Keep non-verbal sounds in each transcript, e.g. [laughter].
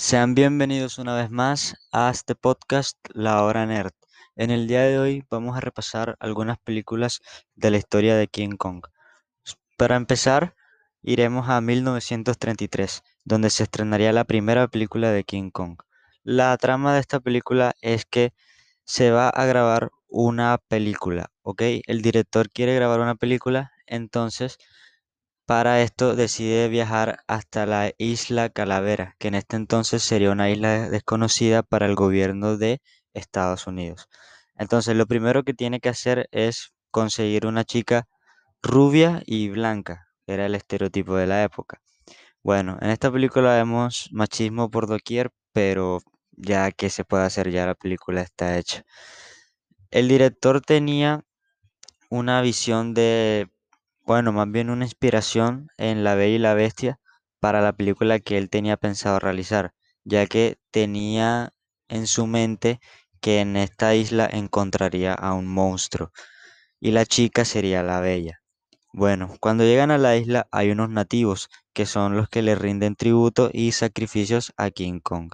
Sean bienvenidos una vez más a este podcast La Hora Nerd. En el día de hoy vamos a repasar algunas películas de la historia de King Kong. Para empezar, iremos a 1933, donde se estrenaría la primera película de King Kong. La trama de esta película es que se va a grabar una película, ¿ok? El director quiere grabar una película, entonces para esto decide viajar hasta la isla Calavera, que en este entonces sería una isla desconocida para el gobierno de Estados Unidos. Entonces lo primero que tiene que hacer es conseguir una chica rubia y blanca, era el estereotipo de la época. Bueno, en esta película vemos machismo por doquier, pero ya que se puede hacer, ya la película está hecha. El director tenía una visión de bueno, más bien una inspiración en La Bella y la Bestia para la película que él tenía pensado realizar, ya que tenía en su mente que en esta isla encontraría a un monstruo y la chica sería la Bella. Bueno, cuando llegan a la isla hay unos nativos que son los que le rinden tributo y sacrificios a King Kong.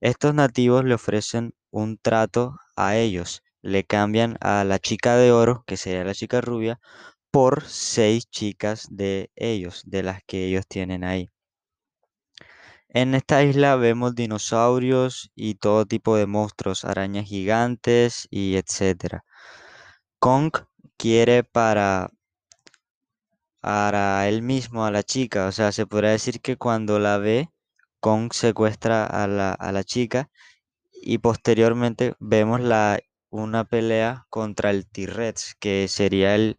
Estos nativos le ofrecen un trato a ellos, le cambian a la chica de oro, que sería la chica rubia, por seis chicas de ellos, de las que ellos tienen ahí. En esta isla vemos dinosaurios y todo tipo de monstruos, arañas gigantes y etcétera. Kong quiere para para él mismo a la chica, o sea, se podría decir que cuando la ve, Kong secuestra a la, a la chica y posteriormente vemos la, una pelea contra el T-Rex, que sería el,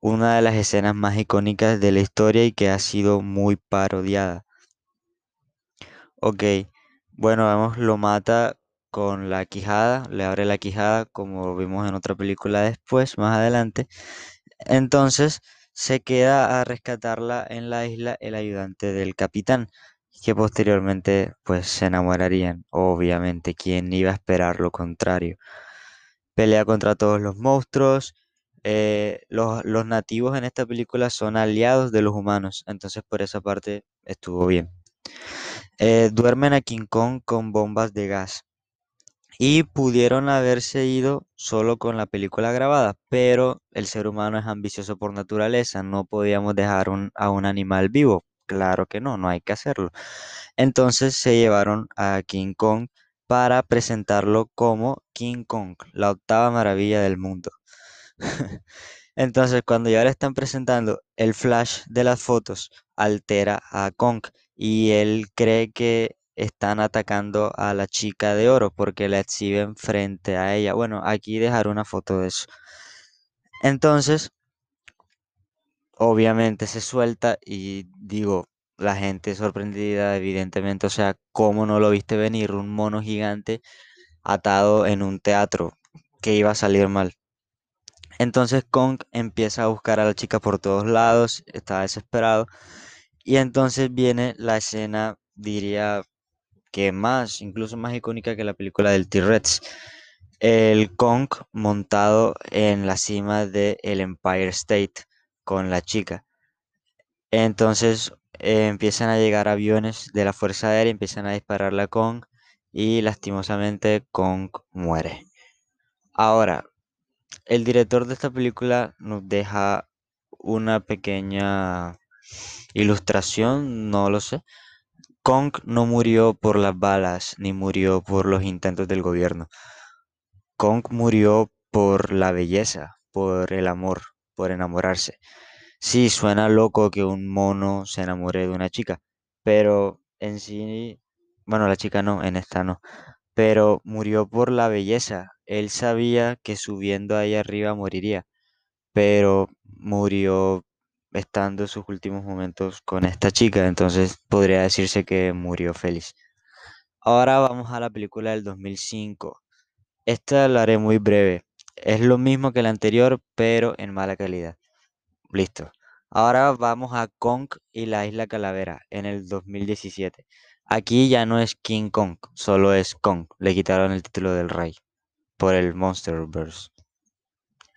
una de las escenas más icónicas de la historia y que ha sido muy parodiada. Ok, bueno, vemos, lo mata con la quijada, le abre la quijada como vimos en otra película después, más adelante. Entonces se queda a rescatarla en la isla el ayudante del capitán, que posteriormente pues se enamorarían. Obviamente, ¿quién iba a esperar lo contrario? Pelea contra todos los monstruos, eh, los, nativos en esta película son aliados de los humanos, entonces por esa parte estuvo bien. Eh, duermen a King Kong con bombas de gas y pudieron haberse ido solo con la película grabada, pero el ser humano es ambicioso por naturaleza, no podíamos dejar a un animal vivo, claro que no, no hay que hacerlo. Entonces se llevaron a King Kong para presentarlo como King Kong, la octava maravilla del mundo. [laughs] Entonces, cuando ya le están presentando, el flash de las fotos altera a Kong y él cree que están atacando a la chica de oro porque la exhiben frente a ella. Bueno, aquí dejar una foto de eso. Entonces, obviamente se suelta y digo, la gente sorprendida, evidentemente, o sea, ¿cómo no lo viste venir? Un mono gigante atado en un teatro que iba a salir mal. Entonces Kong empieza a buscar a la chica por todos lados, está desesperado. Y entonces viene la escena, diría que más, incluso más icónica que la película del T-Rex. El Kong montado en la cima del Empire State con la chica. Entonces eh, empiezan a llegar aviones de la Fuerza Aérea, empiezan a dispararle a Kong y lastimosamente Kong muere. Ahora, el director de esta película nos deja una pequeña ilustración, no lo sé. Kong no murió por las balas ni murió por los intentos del gobierno. Kong murió por la belleza, por el amor, por enamorarse. Sí, suena loco que un mono se enamore de una chica, pero en sí, bueno, la chica no, en esta no, pero murió por la belleza, él sabía que subiendo ahí arriba moriría, pero murió estando sus últimos momentos con esta chica, entonces podría decirse que murió feliz. Ahora vamos a la película del 2005. Esta la haré muy breve. Es lo mismo que la anterior, pero en mala calidad. Listo. Ahora vamos a Kong y la Isla Calavera en el 2017. Aquí ya no es King Kong, solo es Kong. Le quitaron el título del rey por el Monsterverse.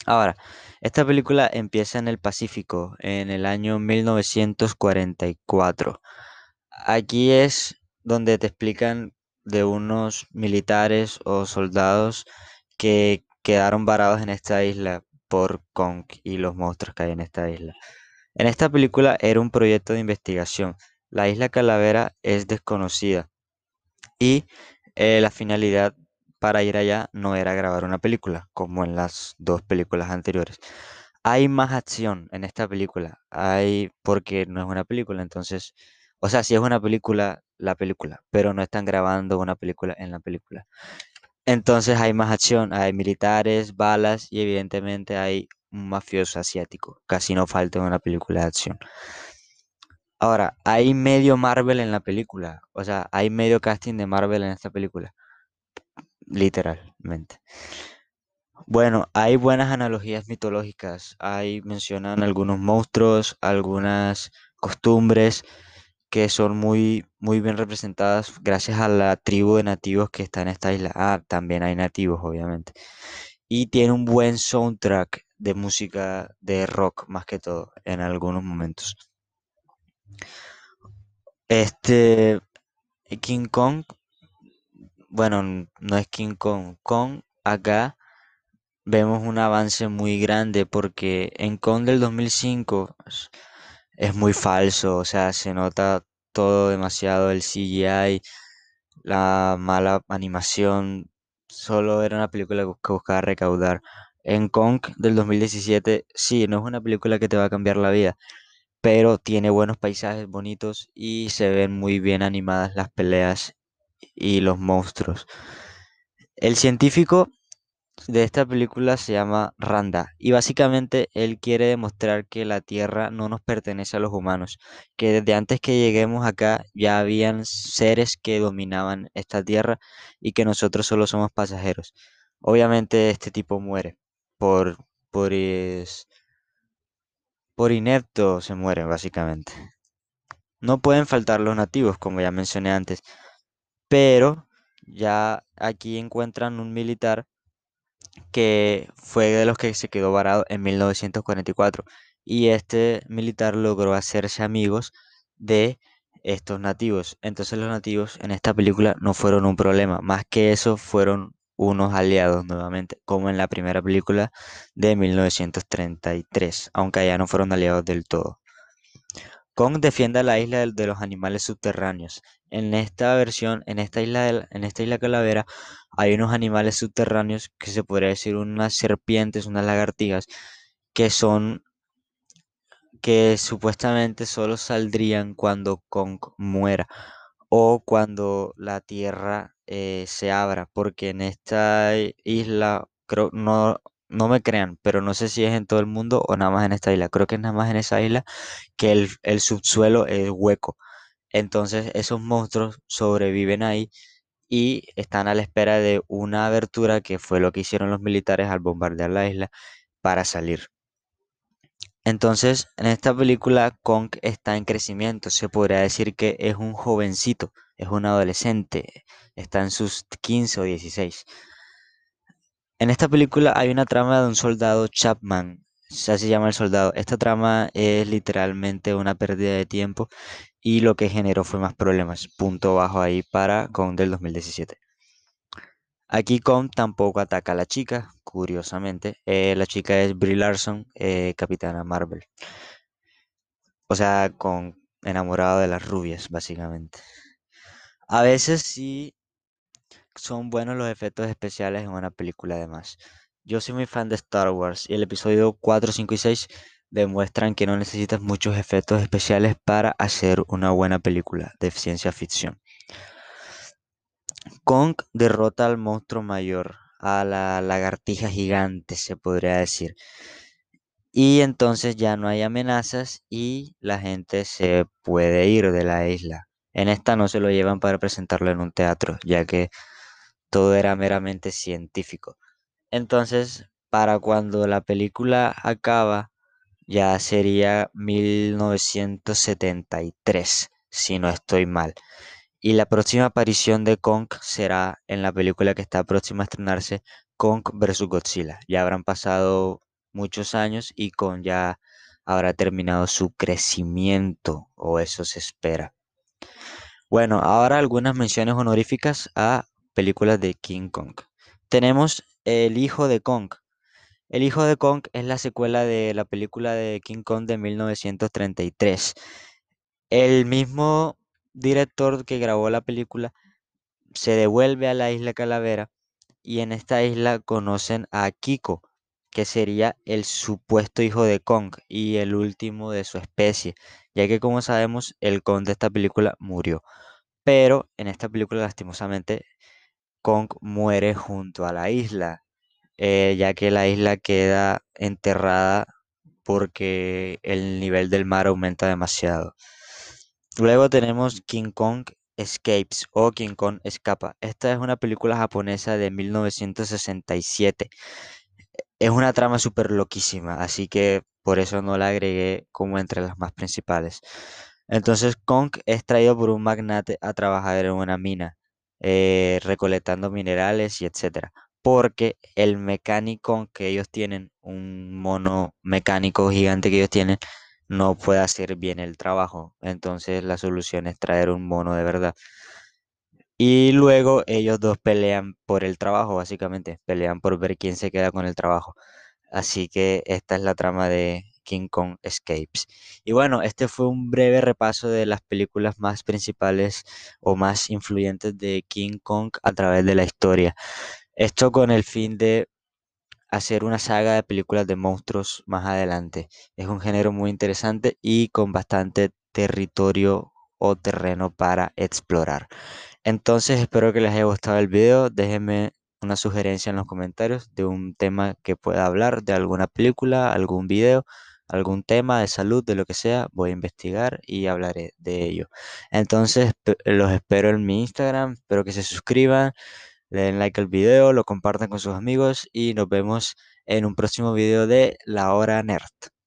Ahora, esta película empieza en el Pacífico en el año 1944. Aquí es donde te explican de unos militares o soldados que quedaron varados en esta isla por Kong y los monstruos que hay en esta isla. En esta película era un proyecto de investigación. La isla Calavera es desconocida y eh, la finalidad para ir allá no era grabar una película, como en las dos películas anteriores. Hay más acción en esta película, hay porque no es una película, entonces, o sea, sí es una película, la película, pero no están grabando una película en la película. Entonces hay más acción, hay militares, balas y evidentemente hay un mafioso asiático. Casi no falta en una película de acción. Ahora, hay medio Marvel en la película, o sea, hay medio casting de Marvel en esta película, literalmente. Bueno, hay buenas analogías mitológicas. Hay mencionan algunos monstruos, algunas costumbres que son muy, muy bien representadas gracias a la tribu de nativos que está en esta isla. Ah, también hay nativos, obviamente. Y tiene un buen soundtrack de música de rock, más que todo, en algunos momentos. Este King Kong, bueno, no es King Kong. Kong acá vemos un avance muy grande porque en Kong del 2005 es, muy falso, o sea, se nota todo demasiado el CGI, la mala animación, solo era una película que buscaba recaudar. En Kong del 2017, sí, no es una película que te va a cambiar la vida, pero tiene buenos paisajes bonitos y se ven muy bien animadas las peleas y los monstruos. El científico de esta película se llama Randa y básicamente él quiere demostrar que la Tierra no nos pertenece a los humanos, que desde antes que lleguemos acá ya habían seres que dominaban esta Tierra y que nosotros solo somos pasajeros. Obviamente este tipo muere por por is- por inepto se muere básicamente. No pueden faltar los nativos, como ya mencioné antes, pero ya aquí encuentran un militar que fue de los que se quedó varado en 1944 y este militar logró hacerse amigos de estos nativos. Entonces los nativos en esta película no fueron un problema, más que eso fueron unos aliados nuevamente, como en la primera película de 1933, aunque allá no fueron aliados del todo. Kong defiende la isla de los animales subterráneos. En esta versión, en esta isla, del- en esta isla Calavera, hay unos animales subterráneos que se podría decir unas serpientes, unas lagartijas, que son, que supuestamente solo saldrían cuando Kong muera o cuando la tierra eh, se abra, porque en esta isla, creo, no, no me crean, pero no sé si es en todo el mundo o nada más en esta isla. Creo que es nada más en esa isla que el, el subsuelo es hueco. Entonces esos monstruos sobreviven ahí y están a la espera de una abertura que fue lo que hicieron los militares al bombardear la isla para salir. Entonces, en esta película Kong está en crecimiento, se podría decir que es un jovencito, es un adolescente, está en sus 15 o 16. En esta película hay una trama de un soldado Chapman, así se llama el soldado. Esta trama es literalmente una pérdida de tiempo y lo que generó fue más problemas. Punto bajo ahí para Kong del 2017. Aquí Kong tampoco ataca a la chica, curiosamente. Eh, la chica es Brie Larson, eh, Capitana Marvel. O sea, con enamorado de las rubias, básicamente. A veces sí son buenos los efectos especiales en una película además. Yo soy muy fan de Star Wars y el episodio 4, 5 y 6 demuestran que no necesitas muchos efectos especiales para hacer una buena película de ciencia ficción. Kong derrota al monstruo mayor, a la lagartija gigante, se podría decir. Y entonces ya no hay amenazas y la gente se puede ir de la isla. En esta no se lo llevan para presentarlo en un teatro, ya que todo era meramente científico. Entonces, para cuando la película acaba, ya sería 1973, si no estoy mal. Y la próxima aparición de Kong será en la película que está próxima a estrenarse, Kong vs. Godzilla. Ya habrán pasado muchos años y Kong ya habrá terminado su crecimiento, o eso se espera. Bueno, ahora algunas menciones honoríficas a películas de King Kong. Tenemos El hijo de Kong. El hijo de Kong es la secuela de la película de King Kong de 1933. El mismo director que grabó la película se devuelve a la isla Calavera y en esta isla conocen a Kiko, que sería el supuesto hijo de Kong y el último de su especie, ya que como sabemos el Kong de esta película murió. Pero en esta película lastimosamente Kong muere junto a la isla, eh, ya que la isla queda enterrada porque el nivel del mar aumenta demasiado. Luego tenemos King Kong Escapes o King Kong Escapa. Esta es una película japonesa de 1967. Es una trama súper loquísima, así que por eso no la agregué como entre las más principales. Entonces Kong es traído por un magnate a trabajar en una mina, eh, recolectando minerales y etcétera. Porque el mecánico que ellos tienen, un mono mecánico gigante que ellos tienen, no puede hacer bien el trabajo. Entonces la solución es traer un mono de verdad. Y luego ellos dos pelean por el trabajo, básicamente. Pelean por ver quién se queda con el trabajo. Así que esta es la trama de King Kong Escapes. Y bueno, este fue un breve repaso de las películas más principales o más influyentes de King Kong a través de la historia. Esto con el fin de hacer una saga de películas de monstruos más adelante. Es un género muy interesante y con bastante territorio o terreno para explorar. Entonces espero que les haya gustado el video. Déjenme una sugerencia en los comentarios de un tema que pueda hablar, de alguna película, algún video, algún tema de salud, de lo que sea. Voy a investigar y hablaré de ello. Entonces los espero en mi Instagram. Espero que se suscriban le den like al video, lo compartan con sus amigos y nos vemos en un próximo video de La Hora Nerd.